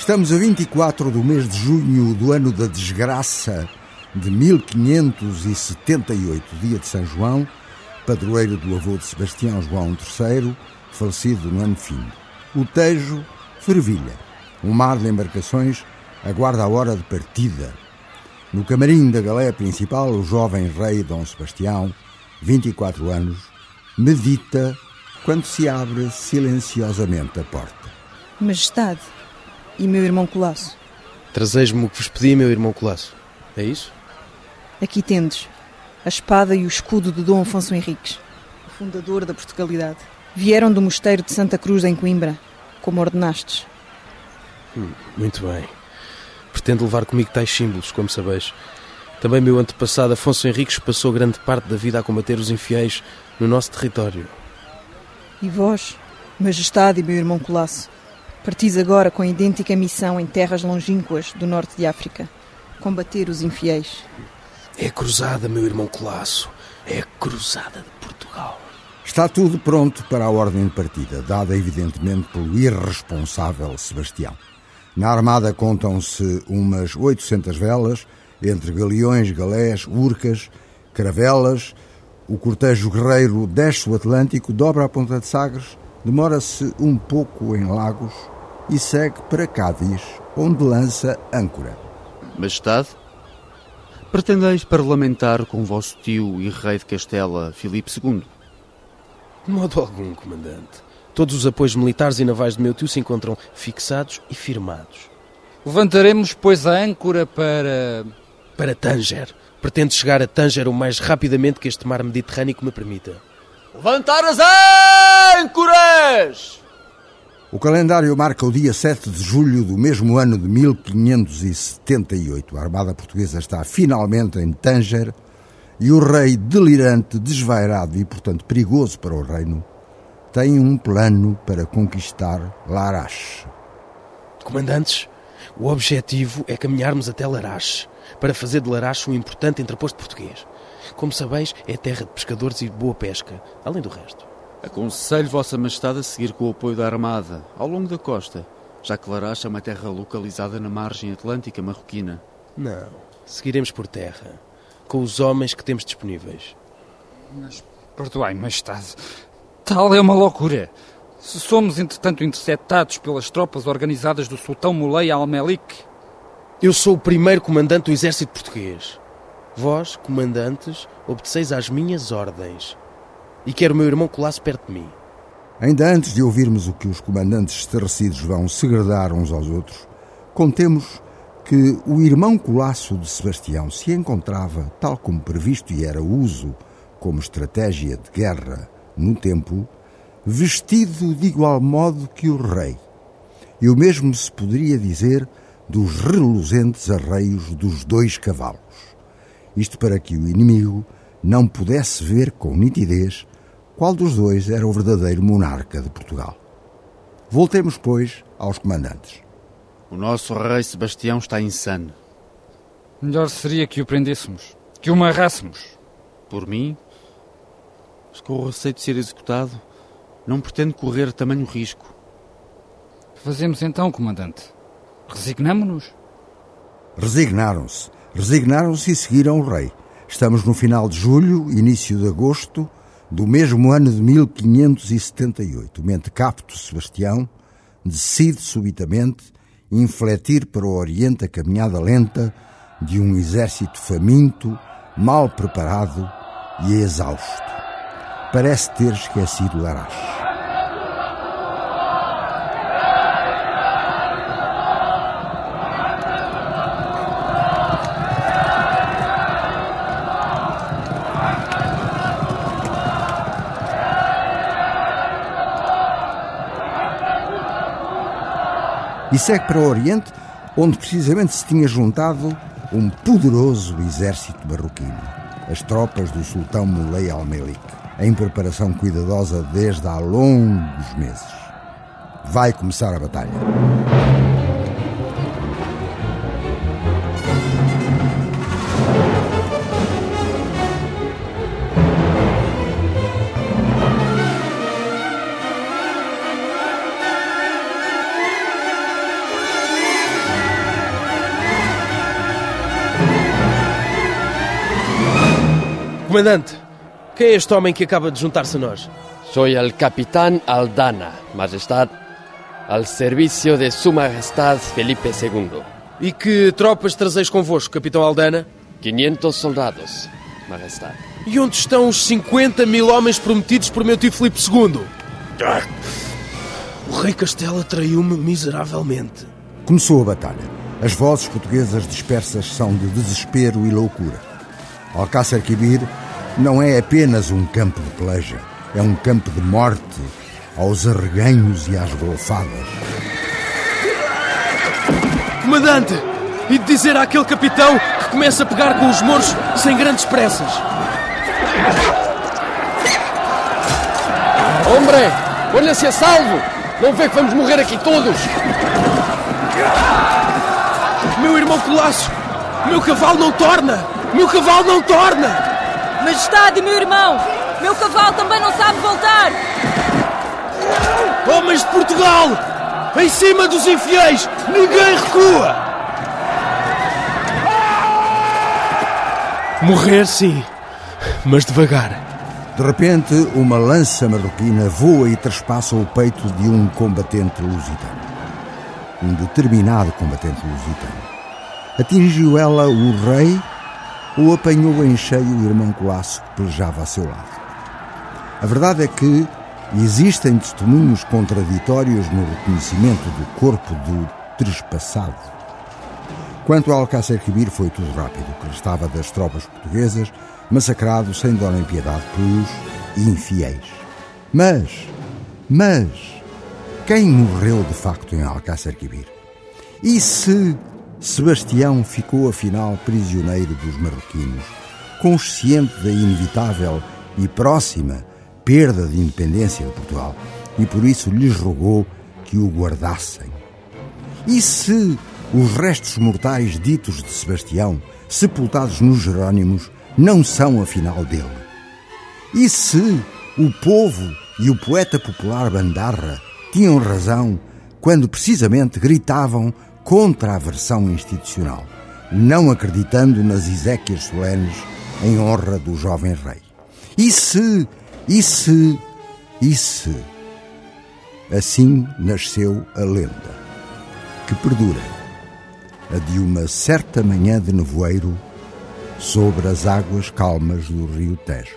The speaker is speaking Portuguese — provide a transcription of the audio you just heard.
Estamos a 24 do mês de junho do ano da desgraça de 1578, dia de São João, padroeiro do avô de Sebastião João III, falecido no ano fim. O Tejo fervilha. Um mar de embarcações aguarda a hora de partida. No camarim da galé principal, o jovem rei Dom Sebastião, 24 anos, medita quando se abre silenciosamente a porta. Majestade, e meu irmão Colasso? Trazeis-me o que vos pedi, meu irmão Colasso. É isso? Aqui tendes a espada e o escudo de Dom Afonso Henriques, o fundador da Portugalidade. Vieram do mosteiro de Santa Cruz, em Coimbra, como ordenastes. Hum, muito bem. Pretendo levar comigo tais símbolos, como sabeis. Também meu antepassado Afonso Henriques passou grande parte da vida a combater os infiéis no nosso território. E vós, Majestade e meu irmão Colasso, partis agora com a idêntica missão em terras longínquas do norte de África, combater os infiéis. É a cruzada, meu irmão Colasso. É a cruzada de Portugal. Está tudo pronto para a ordem de partida, dada evidentemente pelo irresponsável Sebastião. Na armada contam-se umas 800 velas, entre galeões, galés, urcas, caravelas. O cortejo guerreiro desce o Atlântico, dobra a Ponta de Sagres, demora-se um pouco em Lagos e segue para Cádiz, onde lança âncora. Majestade, pretendeis parlamentar com vosso tio e rei de Castela, Filipe II? De modo algum, comandante. Todos os apoios militares e navais de meu tio se encontram fixados e firmados. Levantaremos, pois, a âncora para. Para Tanger. Pretendo chegar a Tanger o mais rapidamente que este mar Mediterrâneo me permita. Levantar as âncoras! O calendário marca o dia 7 de julho do mesmo ano de 1578. A Armada Portuguesa está finalmente em Tanger e o rei, delirante, desvairado e, portanto, perigoso para o reino, tem um plano para conquistar Larache. Comandantes, o objetivo é caminharmos até Larache, para fazer de Larache um importante entreposto português. Como sabeis, é terra de pescadores e de boa pesca, além do resto. Aconselho Vossa Majestade a seguir com o apoio da Armada, ao longo da costa, já que Larache é uma terra localizada na margem atlântica marroquina. Não, seguiremos por terra, com os homens que temos disponíveis. Mas, perdoai, Majestade, tal é uma loucura. Se somos, entretanto, interceptados pelas tropas organizadas do Sultão Mulei Al-Melik... Eu sou o primeiro comandante do exército português. Vós, comandantes, obedeceis às minhas ordens. E quero o meu irmão Colasso perto de mim. Ainda antes de ouvirmos o que os comandantes estarrecidos vão segredar uns aos outros, contemos que o irmão Colasso de Sebastião se encontrava, tal como previsto e era uso como estratégia de guerra no tempo, vestido de igual modo que o rei. E o mesmo se poderia dizer dos reluzentes arreios dos dois cavalos. Isto para que o inimigo não pudesse ver com nitidez qual dos dois era o verdadeiro monarca de Portugal. Voltemos, pois, aos comandantes. O nosso rei Sebastião está insano. Melhor seria que o prendêssemos, que o amarrássemos. Por mim, mas com o receio de ser executado, não pretendo correr tamanho risco. Fazemos então, comandante. Resignamo-nos? Resignaram-se. Resignaram-se e seguiram o rei. Estamos no final de julho, início de agosto, do mesmo ano de 1578. O mentecapto Sebastião decide subitamente infletir para o Oriente a caminhada lenta de um exército faminto, mal preparado e exausto. Parece ter esquecido Larache. Segue para o Oriente, onde precisamente se tinha juntado um poderoso exército marroquino, as tropas do sultão Muley al-Melik, em preparação cuidadosa desde há longos meses. Vai começar a batalha. Comandante, quem é este homem que acaba de juntar-se a nós? Soy el capitán Aldana, Majestad, al servicio de Su Majestad Felipe II. E que tropas trazeis convosco, Capitão Aldana? 500 soldados, Majestad. E onde estão os 50 mil homens prometidos por meu tio Filipe II? Ah, o rei Castela traiu-me miseravelmente. Começou a batalha. As vozes portuguesas dispersas são de desespero e loucura. Alcácer Quibir não é apenas um campo de peleja, é um campo de morte aos arreganhos e às golfadas. Comandante, e de dizer àquele capitão que começa a pegar com os moros sem grandes pressas. Hombre, olha-se a salvo! Não vê que vamos morrer aqui todos! Meu irmão Colasso! Meu cavalo não torna! Meu cavalo não torna! Majestade, meu irmão! Meu cavalo também não sabe voltar! Homens de Portugal! Em cima dos infiéis! Ninguém recua! Morrer, sim, mas devagar. De repente, uma lança marroquina voa e traspassa o peito de um combatente lusitano. Um determinado combatente lusitano. Atingiu ela o rei ou apanhou em cheio o irmão Colasso que pelejava a seu lado? A verdade é que existem testemunhos contraditórios no reconhecimento do corpo do trespassado. Quanto a Alcácer Quibir, foi tudo rápido, que restava das tropas portuguesas, massacrado sem dó nem piedade pelos infiéis. Mas, mas, quem morreu de facto em Alcácer Quibir? E se Sebastião ficou afinal prisioneiro dos marroquinos, consciente da inevitável e próxima perda de independência de Portugal, e por isso lhes rogou que o guardassem? E se os restos mortais ditos de Sebastião, sepultados nos Jerónimos, não são afinal dele? E se o povo e o poeta popular Bandarra tinham razão quando precisamente gritavam contra a versão institucional, não acreditando nas exéquias solenes em honra do jovem rei? E se, e se, e se? Assim nasceu a lenda, que perdura, a de uma certa manhã de nevoeiro sobre as águas calmas do rio Tejo.